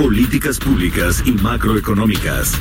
Políticas públicas y macroeconómicas.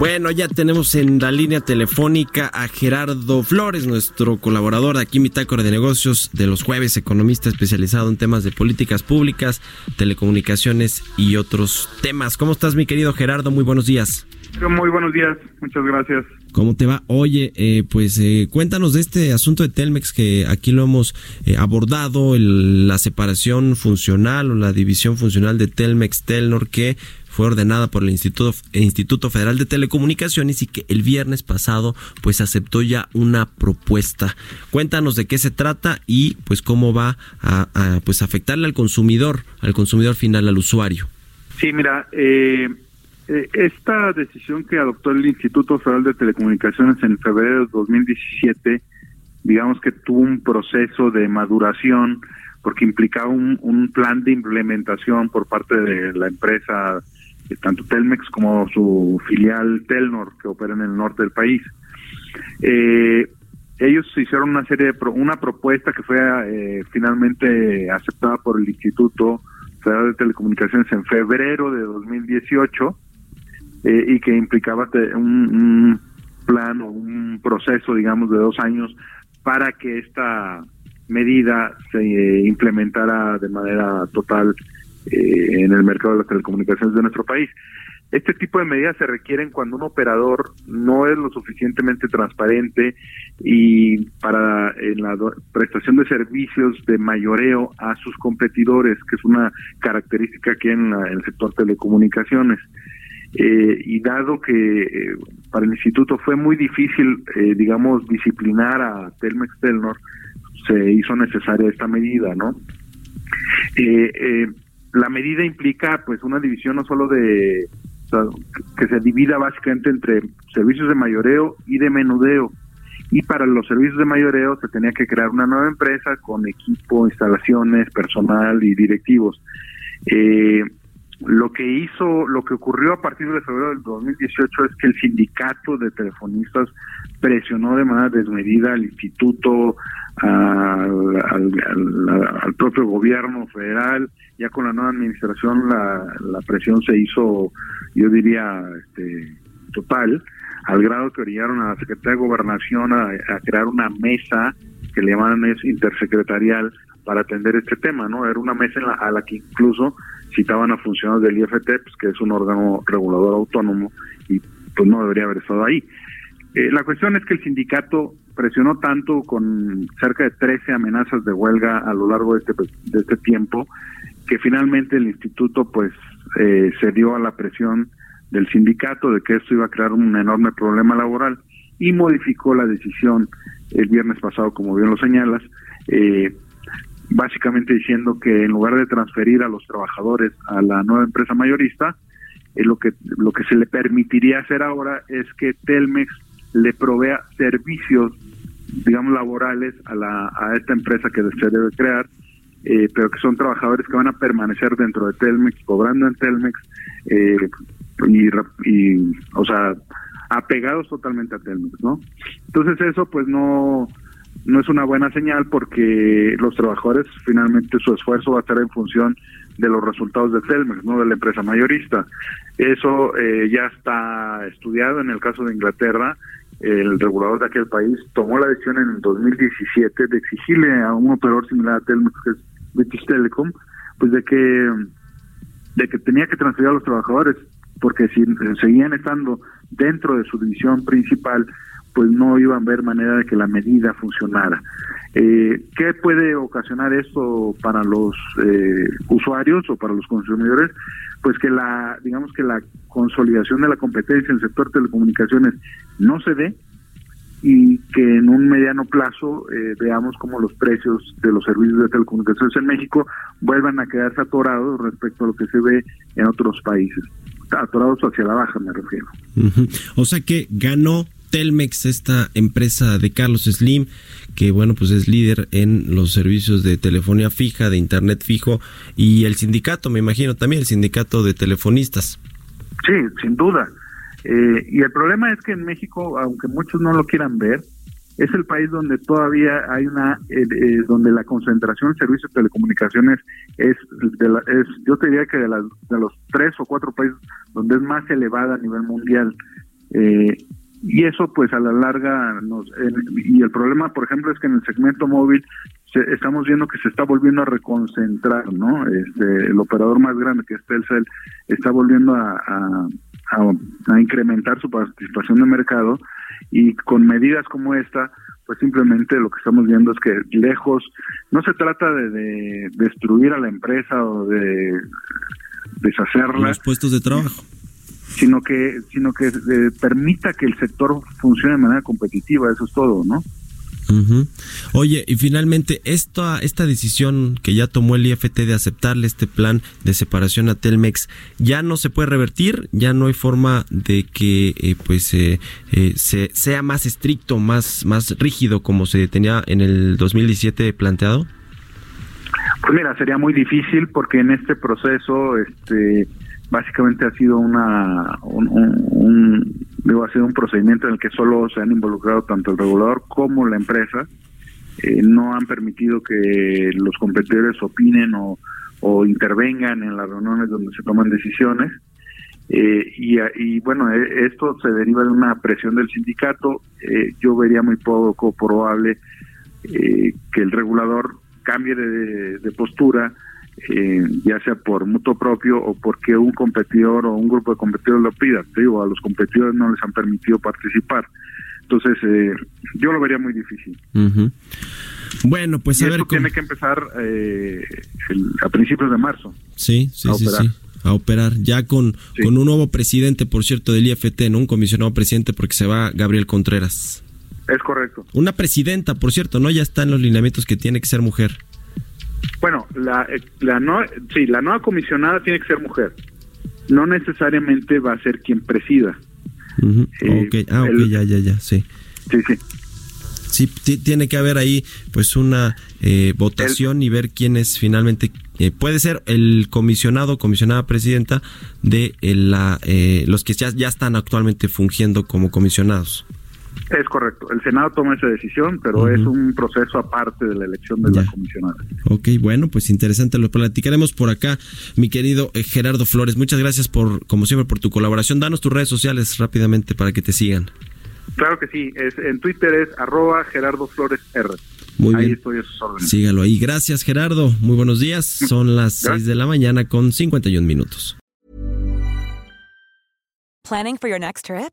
Bueno, ya tenemos en la línea telefónica a Gerardo Flores, nuestro colaborador de aquí, Mitácora de Negocios de los jueves, economista especializado en temas de políticas públicas, telecomunicaciones y otros temas. ¿Cómo estás, mi querido Gerardo? Muy buenos días. Muy buenos días, muchas gracias. ¿Cómo te va? Oye, eh, pues eh, cuéntanos de este asunto de Telmex que aquí lo hemos eh, abordado, la separación funcional o la división funcional de Telmex Telnor que fue ordenada por el Instituto, Instituto Federal de Telecomunicaciones y que el viernes pasado pues aceptó ya una propuesta. Cuéntanos de qué se trata y pues cómo va a, a pues afectarle al consumidor, al consumidor final, al usuario. Sí, mira, eh, eh, esta decisión que adoptó el Instituto Federal de Telecomunicaciones en febrero de 2017, digamos que tuvo un proceso de maduración porque implicaba un, plan de implementación por parte de la empresa tanto Telmex como su filial Telnor, que opera en el norte del país. Eh, ellos hicieron una serie de una propuesta que fue eh, finalmente aceptada por el Instituto Federal de Telecomunicaciones en febrero de 2018 eh, y que implicaba un, plan o un proceso, digamos, de dos años para que esta medida se implementara de manera total eh, en el mercado de las telecomunicaciones de nuestro país. Este tipo de medidas se requieren cuando un operador no es lo suficientemente transparente y para en la prestación de servicios de mayoreo a sus competidores, que es una característica que en, en el sector telecomunicaciones. Eh, y dado que eh, para el instituto fue muy difícil, eh, digamos, disciplinar a Telmex Telnor, se hizo necesaria esta medida, ¿no? Eh, eh, la medida implica pues una división no solo de que se divida básicamente entre servicios de mayoreo y de menudeo y para los servicios de mayoreo se tenía que crear una nueva empresa con equipo, instalaciones, personal y directivos. Eh, lo que hizo, lo que ocurrió a partir de febrero del 2018 es que el sindicato de telefonistas presionó de manera desmedida al instituto, al, propio gobierno federal, ya con la nueva administración la, la presión se hizo, yo diría, este, total, al grado que orillaron a la Secretaría de Gobernación a, a crear una mesa que le llaman es intersecretarial para atender este tema, ¿no? Era una mesa en la, a la que incluso citaban a funcionarios del IFT, pues, que es un órgano regulador autónomo y pues no debería haber estado ahí. Eh, la cuestión es que el sindicato presionó tanto con cerca de 13 amenazas de huelga a lo largo de este, de este tiempo que finalmente el instituto pues eh, se dio a la presión del sindicato de que esto iba a crear un enorme problema laboral y modificó la decisión el viernes pasado, como bien lo señalas, eh, básicamente diciendo que en lugar de transferir a los trabajadores a la nueva empresa mayorista, eh, lo que lo que se le permitiría hacer ahora es que Telmex le provea servicios, digamos laborales a la a esta empresa que se debe crear, eh, pero que son trabajadores que van a permanecer dentro de Telmex, cobrando en Telmex eh, y, y, o sea, apegados totalmente a Telmex, ¿no? Entonces eso pues no no es una buena señal porque los trabajadores finalmente su esfuerzo va a estar en función de los resultados de Telmex, no de la empresa mayorista. Eso eh, ya está estudiado en el caso de Inglaterra. El regulador de aquel país tomó la decisión en el 2017 de exigirle a un operador similar a Telmex, que es British Telecom, pues de que de que tenía que transferir a los trabajadores, porque si seguían estando dentro de su división principal, pues no iban a ver manera de que la medida funcionara. Eh, ¿Qué puede ocasionar esto para los eh, usuarios o para los consumidores? Pues que la, digamos que la consolidación de la competencia en el sector telecomunicaciones no se dé, y que en un mediano plazo eh, veamos cómo los precios de los servicios de telecomunicaciones en México vuelvan a quedarse atorados respecto a lo que se ve en otros países. Atorados hacia la baja, me refiero. O sea que ganó Telmex, esta empresa de Carlos Slim, que bueno, pues es líder en los servicios de telefonía fija, de internet fijo, y el sindicato, me imagino también, el sindicato de telefonistas. Sí, sin duda. Eh, y el problema es que en México, aunque muchos no lo quieran ver, es el país donde todavía hay una, eh, eh, donde la concentración de servicios de telecomunicaciones es, de la, es yo te diría que de, los tres o cuatro países donde es más elevada a nivel mundial. Y eso pues a la larga nos, y el problema por ejemplo es que en el segmento móvil estamos viendo que se está volviendo a reconcentrar no este el operador más grande que es Telcel está volviendo a a, incrementar su participación de mercado y con medidas como esta, pues simplemente lo que estamos viendo es que lejos, no se trata de, destruir a la empresa o de deshacerla. Los puestos de trabajo. Sino que, sino que eh, permita que el sector funcione de manera competitiva, eso es todo, ¿no? Oye, y finalmente, esta, esta decisión que ya tomó el IFT de aceptarle este plan de separación a Telmex, ¿ya no se puede revertir? ¿Ya no hay forma de que eh, pues eh, eh, se, sea más estricto, más, más rígido como se tenía en el 2017 planteado? Pues mira, sería muy difícil porque en este proceso este básicamente ha sido una un, digo, ha sido un procedimiento en el que solo se han involucrado tanto el regulador como la empresa. Eh, no han permitido que los competidores opinen o, o, intervengan en las reuniones donde se toman decisiones. Eh, y, y, bueno e, esto se deriva de una presión del sindicato. Eh, yo vería muy poco probable que el regulador cambie de, de postura eh, ya sea por mutuo propio o porque un competidor o un grupo de competidores lo pida. Te digo, a los competidores no les han permitido participar. Entonces, eh, yo lo vería muy difícil. Bueno, pues a ver. Cómo... Tiene que empezar eh, a principios de marzo. Sí, sí, sí, sí. A operar. Ya con, con un nuevo presidente, por cierto, del IFT, ¿no? Un comisionado presidente, porque se va Gabriel Contreras. Es correcto. Una presidenta, por cierto, ¿no? Ya está en los lineamientos que tiene que ser mujer. Bueno, la, eh, la no, sí, la nueva comisionada tiene que ser mujer. No necesariamente va a ser quien presida. Eh, ah, ok, ya, ya, ya, sí. Sí, sí. Sí, tiene que haber ahí pues una eh, votación y ver quién es finalmente puede ser el comisionado comisionada presidenta de la los que ya, ya están actualmente fungiendo como comisionados. Es correcto. El Senado toma esa decisión, pero es un proceso aparte de la elección de la comisionada. Ok, bueno, pues interesante. Lo platicaremos por acá, mi querido eh, Gerardo Flores. Muchas gracias por, como siempre, por tu colaboración. Danos tus redes sociales rápidamente para que te sigan. Claro que sí. Es, en Twitter es arroba Gerardo Flores R. Muy ahí estoy a sus órdenes. Sígalo ahí. Gracias, Gerardo. Muy buenos días. Son las 6 de la mañana con 51 minutos. Planning for your next trip?